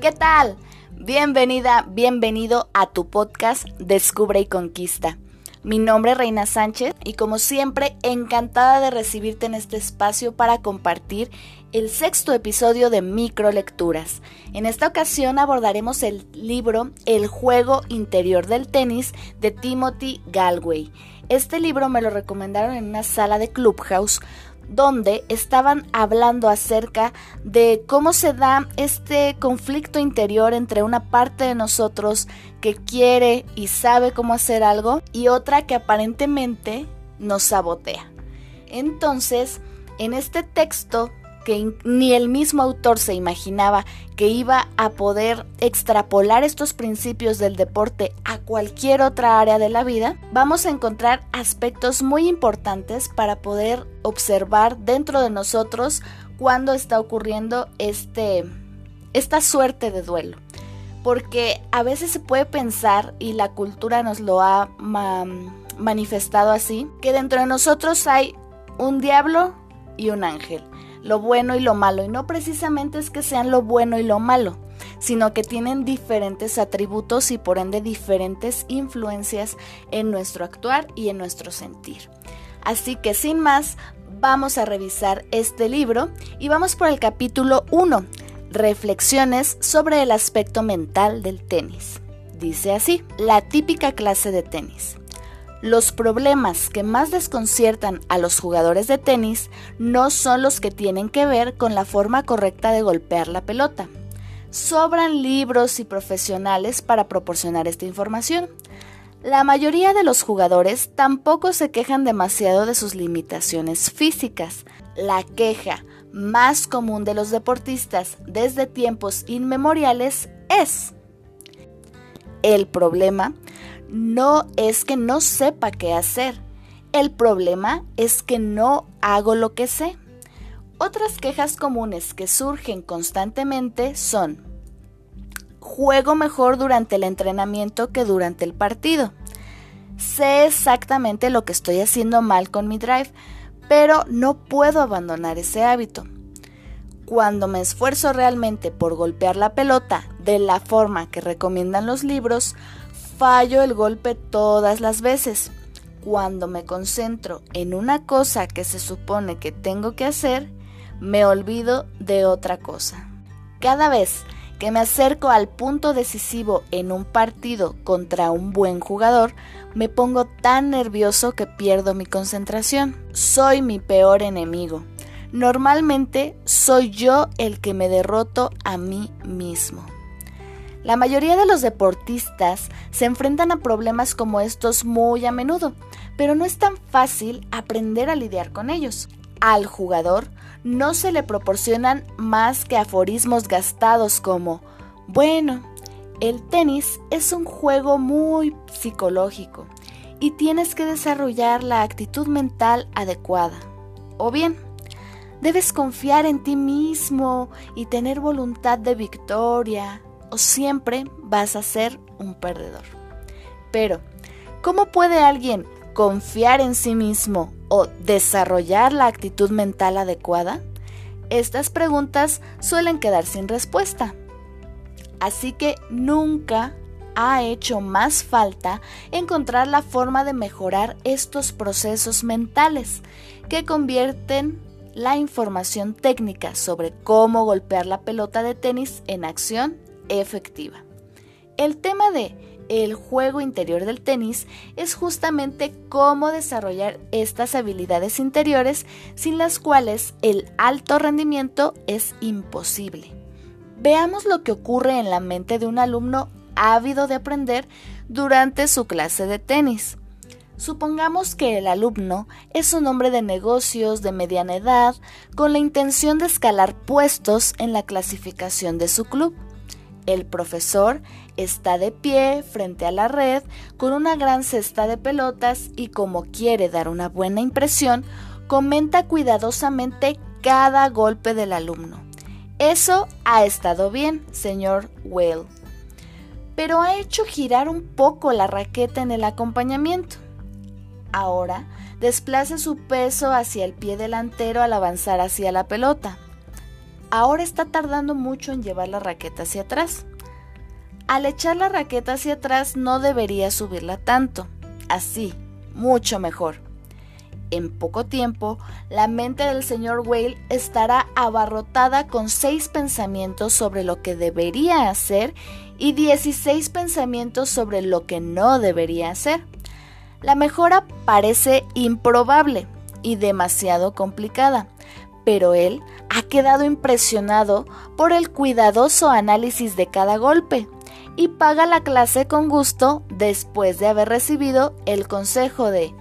¿Qué tal? Bienvenida, bienvenido a tu podcast Descubre y Conquista. Mi nombre es Reina Sánchez y como siempre encantada de recibirte en este espacio para compartir el sexto episodio de Microlecturas. En esta ocasión abordaremos el libro El juego interior del tenis de Timothy Galway. Este libro me lo recomendaron en una sala de Clubhouse donde estaban hablando acerca de cómo se da este conflicto interior entre una parte de nosotros que quiere y sabe cómo hacer algo y otra que aparentemente nos sabotea. Entonces, en este texto que ni el mismo autor se imaginaba que iba a poder extrapolar estos principios del deporte a cualquier otra área de la vida, vamos a encontrar aspectos muy importantes para poder observar dentro de nosotros cuando está ocurriendo este, esta suerte de duelo. Porque a veces se puede pensar, y la cultura nos lo ha manifestado así, que dentro de nosotros hay un diablo y un ángel lo bueno y lo malo. Y no precisamente es que sean lo bueno y lo malo, sino que tienen diferentes atributos y por ende diferentes influencias en nuestro actuar y en nuestro sentir. Así que sin más, vamos a revisar este libro y vamos por el capítulo 1, Reflexiones sobre el aspecto mental del tenis. Dice así, la típica clase de tenis. Los problemas que más desconciertan a los jugadores de tenis no son los que tienen que ver con la forma correcta de golpear la pelota. Sobran libros y profesionales para proporcionar esta información. La mayoría de los jugadores tampoco se quejan demasiado de sus limitaciones físicas. La queja más común de los deportistas desde tiempos inmemoriales es el problema no es que no sepa qué hacer. El problema es que no hago lo que sé. Otras quejas comunes que surgen constantemente son juego mejor durante el entrenamiento que durante el partido. Sé exactamente lo que estoy haciendo mal con mi drive, pero no puedo abandonar ese hábito. Cuando me esfuerzo realmente por golpear la pelota de la forma que recomiendan los libros, fallo el golpe todas las veces. Cuando me concentro en una cosa que se supone que tengo que hacer, me olvido de otra cosa. Cada vez que me acerco al punto decisivo en un partido contra un buen jugador, me pongo tan nervioso que pierdo mi concentración. Soy mi peor enemigo. Normalmente soy yo el que me derroto a mí mismo. La mayoría de los deportistas se enfrentan a problemas como estos muy a menudo, pero no es tan fácil aprender a lidiar con ellos. Al jugador no se le proporcionan más que aforismos gastados como, bueno, el tenis es un juego muy psicológico y tienes que desarrollar la actitud mental adecuada. O bien, debes confiar en ti mismo y tener voluntad de victoria, o siempre vas a ser un perdedor. Pero, ¿cómo puede alguien confiar en sí mismo o desarrollar la actitud mental adecuada? Estas preguntas suelen quedar sin respuesta. Así que nunca ha hecho más falta encontrar la forma de mejorar estos procesos mentales que convierten la información técnica sobre cómo golpear la pelota de tenis en acción efectiva. El tema de el juego interior del tenis es justamente cómo desarrollar estas habilidades interiores sin las cuales el alto rendimiento es imposible. Veamos lo que ocurre en la mente de un alumno ávido de aprender durante su clase de tenis. Supongamos que el alumno es un hombre de negocios de mediana edad con la intención de escalar puestos en la clasificación de su club. El profesor está de pie frente a la red con una gran cesta de pelotas y como quiere dar una buena impresión, comenta cuidadosamente cada golpe del alumno. Eso ha estado bien, señor Well, pero ha hecho girar un poco la raqueta en el acompañamiento. Ahora desplace su peso hacia el pie delantero al avanzar hacia la pelota. Ahora está tardando mucho en llevar la raqueta hacia atrás. Al echar la raqueta hacia atrás no debería subirla tanto. Así, mucho mejor. En poco tiempo, la mente del señor Whale estará abarrotada con seis pensamientos sobre lo que debería hacer y 16 pensamientos sobre lo que no debería hacer. La mejora parece improbable y demasiado complicada, pero él quedado impresionado por el cuidadoso análisis de cada golpe y paga la clase con gusto después de haber recibido el consejo de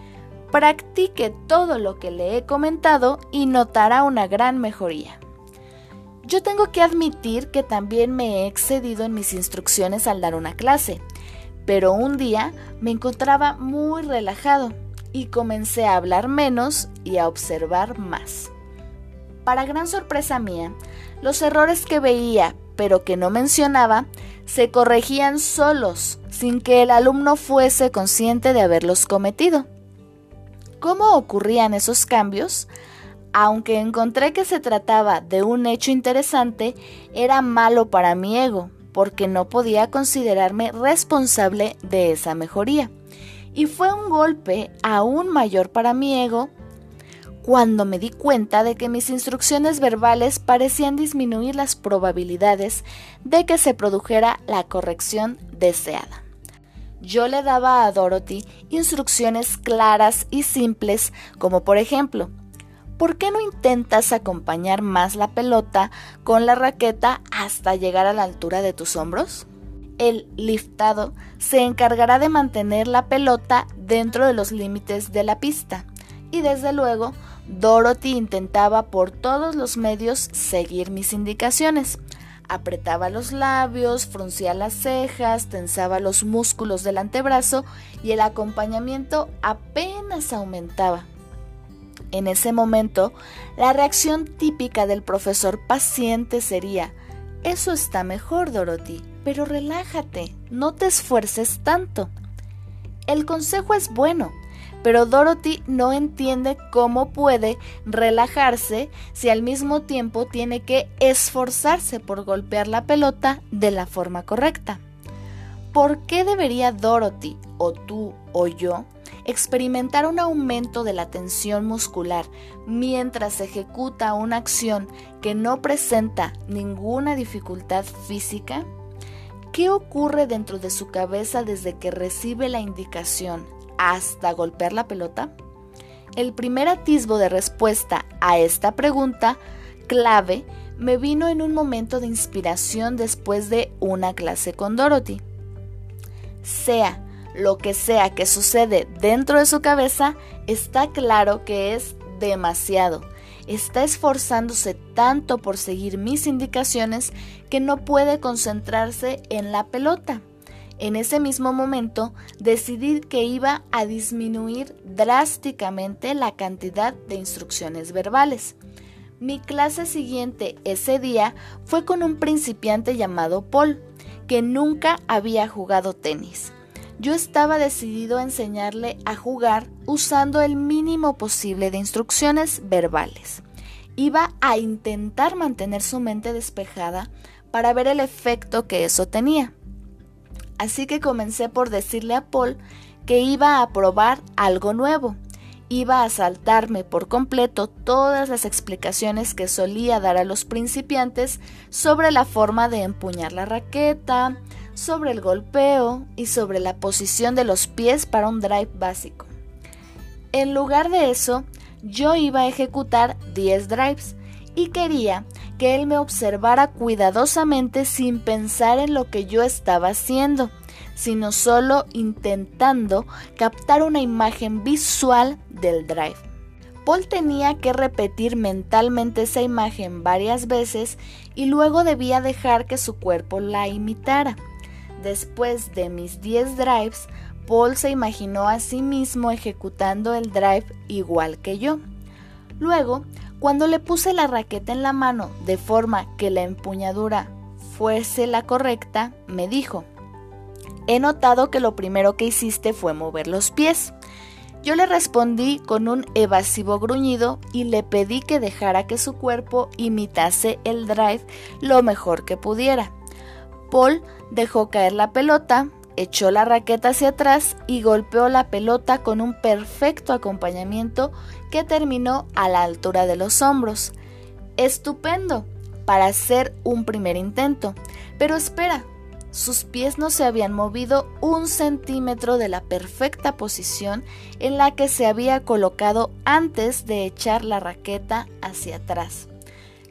practique todo lo que le he comentado y notará una gran mejoría. Yo tengo que admitir que también me he excedido en mis instrucciones al dar una clase, pero un día me encontraba muy relajado y comencé a hablar menos y a observar más. Para gran sorpresa mía, los errores que veía pero que no mencionaba se corregían solos, sin que el alumno fuese consciente de haberlos cometido. ¿Cómo ocurrían esos cambios? Aunque encontré que se trataba de un hecho interesante, era malo para mi ego, porque no podía considerarme responsable de esa mejoría. Y fue un golpe aún mayor para mi ego cuando me di cuenta de que mis instrucciones verbales parecían disminuir las probabilidades de que se produjera la corrección deseada. Yo le daba a Dorothy instrucciones claras y simples, como por ejemplo, ¿por qué no intentas acompañar más la pelota con la raqueta hasta llegar a la altura de tus hombros? El liftado se encargará de mantener la pelota dentro de los límites de la pista y desde luego Dorothy intentaba por todos los medios seguir mis indicaciones. Apretaba los labios, fruncía las cejas, tensaba los músculos del antebrazo y el acompañamiento apenas aumentaba. En ese momento, la reacción típica del profesor paciente sería, eso está mejor, Dorothy, pero relájate, no te esfuerces tanto. El consejo es bueno, pero Dorothy no entiende cómo puede relajarse si al mismo tiempo tiene que esforzarse por golpear la pelota de la forma correcta. ¿Por qué debería Dorothy, o tú, o yo, experimentar un aumento de la tensión muscular mientras ejecuta una acción que no presenta ninguna dificultad física? ¿Qué ocurre dentro de su cabeza desde que recibe la indicación hasta golpear la pelota? El primer atisbo de respuesta a esta pregunta clave me vino en un momento de inspiración después de una clase con Dorothy. Sea lo que sea que sucede dentro de su cabeza, está claro que es demasiado. Está esforzándose tanto por seguir mis indicaciones que no puede concentrarse en la pelota. En ese mismo momento decidí que iba a disminuir drásticamente la cantidad de instrucciones verbales. Mi clase siguiente ese día fue con un principiante llamado Paul, que nunca había jugado tenis. Yo estaba decidido a enseñarle a jugar usando el mínimo posible de instrucciones verbales. Iba a intentar mantener su mente despejada para ver el efecto que eso tenía. Así que comencé por decirle a Paul que iba a probar algo nuevo. Iba a saltarme por completo todas las explicaciones que solía dar a los principiantes sobre la forma de empuñar la raqueta, sobre el golpeo y sobre la posición de los pies para un drive básico. En lugar de eso, yo iba a ejecutar 10 drives y quería que él me observara cuidadosamente sin pensar en lo que yo estaba haciendo, sino solo intentando captar una imagen visual del drive. Paul tenía que repetir mentalmente esa imagen varias veces y luego debía dejar que su cuerpo la imitara. Después de mis 10 drives, Paul se imaginó a sí mismo ejecutando el drive igual que yo. Luego, cuando le puse la raqueta en la mano de forma que la empuñadura fuese la correcta, me dijo, he notado que lo primero que hiciste fue mover los pies. Yo le respondí con un evasivo gruñido y le pedí que dejara que su cuerpo imitase el drive lo mejor que pudiera. Paul dejó caer la pelota, echó la raqueta hacia atrás y golpeó la pelota con un perfecto acompañamiento que terminó a la altura de los hombros. Estupendo para hacer un primer intento. Pero espera, sus pies no se habían movido un centímetro de la perfecta posición en la que se había colocado antes de echar la raqueta hacia atrás.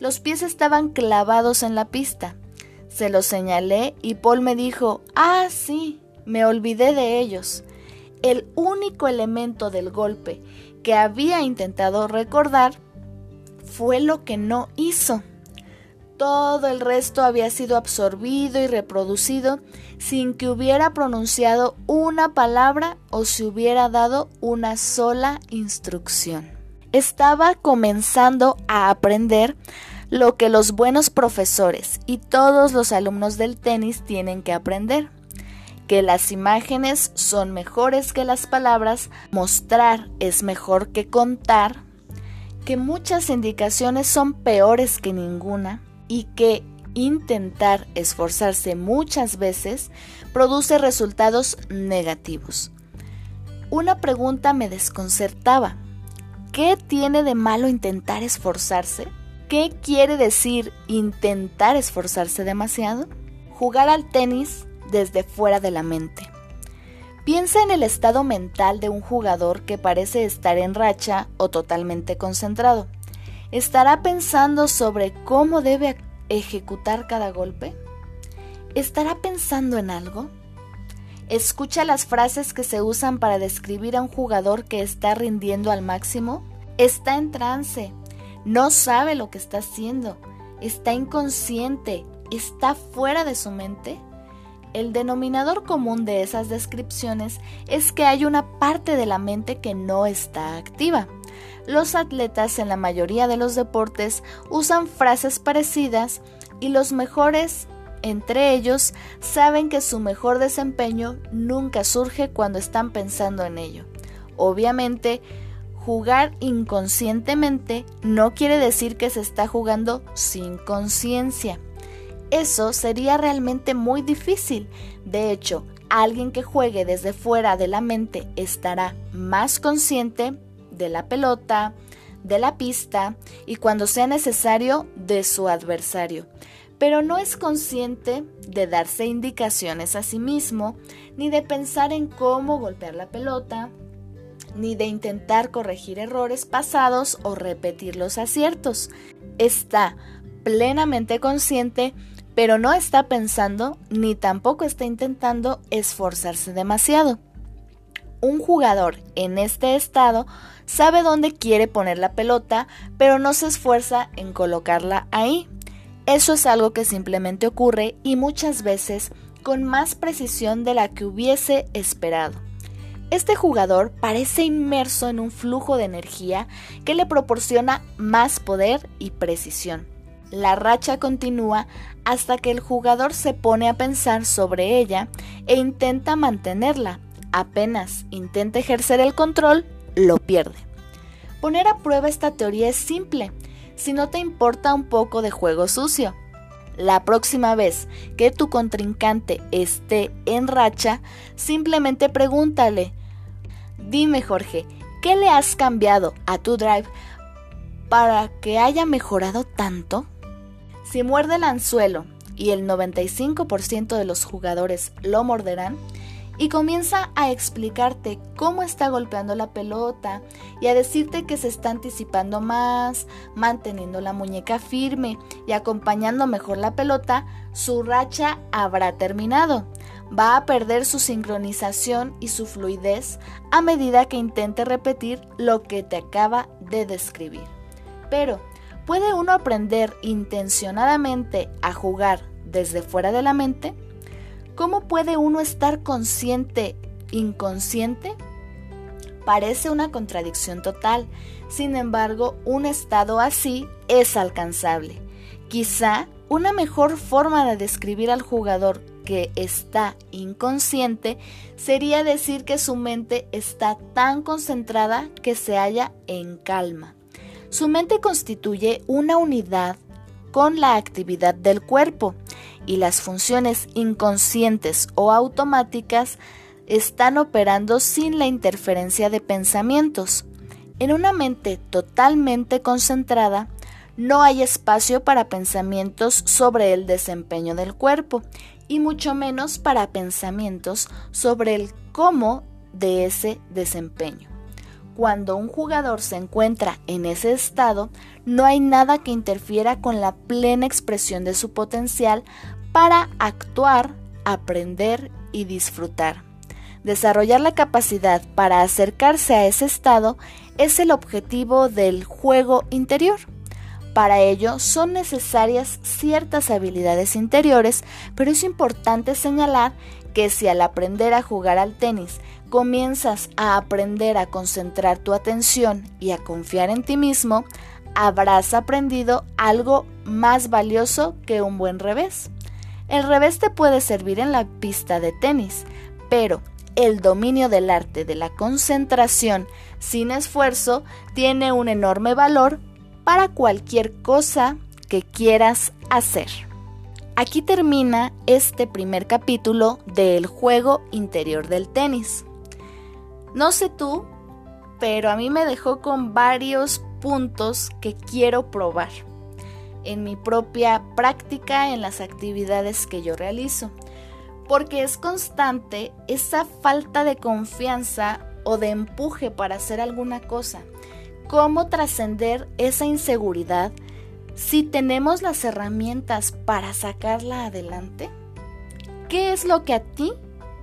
Los pies estaban clavados en la pista. Se los señalé y Paul me dijo, ah, sí, me olvidé de ellos. El único elemento del golpe que había intentado recordar fue lo que no hizo. Todo el resto había sido absorbido y reproducido sin que hubiera pronunciado una palabra o se hubiera dado una sola instrucción. Estaba comenzando a aprender lo que los buenos profesores y todos los alumnos del tenis tienen que aprender, que las imágenes son mejores que las palabras, mostrar es mejor que contar, que muchas indicaciones son peores que ninguna y que intentar esforzarse muchas veces produce resultados negativos. Una pregunta me desconcertaba. ¿Qué tiene de malo intentar esforzarse? ¿Qué quiere decir intentar esforzarse demasiado? Jugar al tenis desde fuera de la mente. Piensa en el estado mental de un jugador que parece estar en racha o totalmente concentrado. ¿Estará pensando sobre cómo debe ejecutar cada golpe? ¿Estará pensando en algo? Escucha las frases que se usan para describir a un jugador que está rindiendo al máximo. Está en trance, no sabe lo que está haciendo, está inconsciente, está fuera de su mente. El denominador común de esas descripciones es que hay una parte de la mente que no está activa. Los atletas en la mayoría de los deportes usan frases parecidas y los mejores entre ellos saben que su mejor desempeño nunca surge cuando están pensando en ello. Obviamente, Jugar inconscientemente no quiere decir que se está jugando sin conciencia. Eso sería realmente muy difícil. De hecho, alguien que juegue desde fuera de la mente estará más consciente de la pelota, de la pista y cuando sea necesario de su adversario. Pero no es consciente de darse indicaciones a sí mismo, ni de pensar en cómo golpear la pelota, ni de intentar corregir errores pasados o repetir los aciertos. Está plenamente consciente, pero no está pensando ni tampoco está intentando esforzarse demasiado. Un jugador en este estado sabe dónde quiere poner la pelota, pero no se esfuerza en colocarla ahí. Eso es algo que simplemente ocurre y muchas veces con más precisión de la que hubiese esperado. Este jugador parece inmerso en un flujo de energía que le proporciona más poder y precisión. La racha continúa hasta que el jugador se pone a pensar sobre ella e intenta mantenerla. Apenas intenta ejercer el control, lo pierde. Poner a prueba esta teoría es simple, si no te importa un poco de juego sucio. La próxima vez que tu contrincante esté en racha, simplemente pregúntale, dime Jorge, ¿qué le has cambiado a tu drive para que haya mejorado tanto? Si muerde el anzuelo y el 95% de los jugadores lo morderán, y comienza a explicarte cómo está golpeando la pelota y a decirte que se está anticipando más, manteniendo la muñeca firme y acompañando mejor la pelota, su racha habrá terminado. Va a perder su sincronización y su fluidez a medida que intente repetir lo que te acaba de describir. Pero, ¿puede uno aprender intencionadamente a jugar desde fuera de la mente? ¿Cómo puede uno estar consciente, inconsciente? Parece una contradicción total, sin embargo, un estado así es alcanzable. Quizá una mejor forma de describir al jugador que está inconsciente sería decir que su mente está tan concentrada que se halla en calma. Su mente constituye una unidad con la actividad del cuerpo y las funciones inconscientes o automáticas están operando sin la interferencia de pensamientos. En una mente totalmente concentrada, no hay espacio para pensamientos sobre el desempeño del cuerpo y mucho menos para pensamientos sobre el cómo de ese desempeño. Cuando un jugador se encuentra en ese estado, no hay nada que interfiera con la plena expresión de su potencial para actuar, aprender y disfrutar. Desarrollar la capacidad para acercarse a ese estado es el objetivo del juego interior. Para ello son necesarias ciertas habilidades interiores, pero es importante señalar que si al aprender a jugar al tenis comienzas a aprender a concentrar tu atención y a confiar en ti mismo, habrás aprendido algo más valioso que un buen revés. El revés te puede servir en la pista de tenis, pero el dominio del arte de la concentración sin esfuerzo tiene un enorme valor para cualquier cosa que quieras hacer. Aquí termina este primer capítulo del juego interior del tenis. No sé tú, pero a mí me dejó con varios puntos que quiero probar en mi propia práctica, en las actividades que yo realizo. Porque es constante esa falta de confianza o de empuje para hacer alguna cosa cómo trascender esa inseguridad si tenemos las herramientas para sacarla adelante? ¿Qué es lo que a ti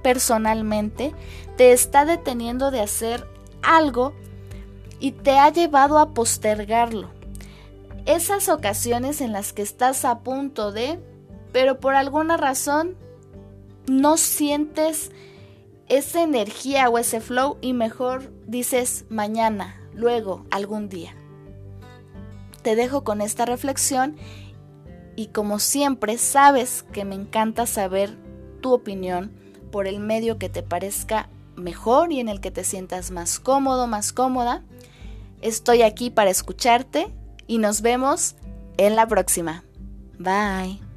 personalmente te está deteniendo de hacer algo y te ha llevado a postergarlo? Esas ocasiones en las que estás a punto de, pero por alguna razón no sientes esa energía o ese flow y mejor dices mañana, luego, algún día. Te dejo con esta reflexión y como siempre sabes que me encanta saber tu opinión por el medio que te parezca mejor y en el que te sientas más cómodo, más cómoda. Estoy aquí para escucharte y nos vemos en la próxima. Bye.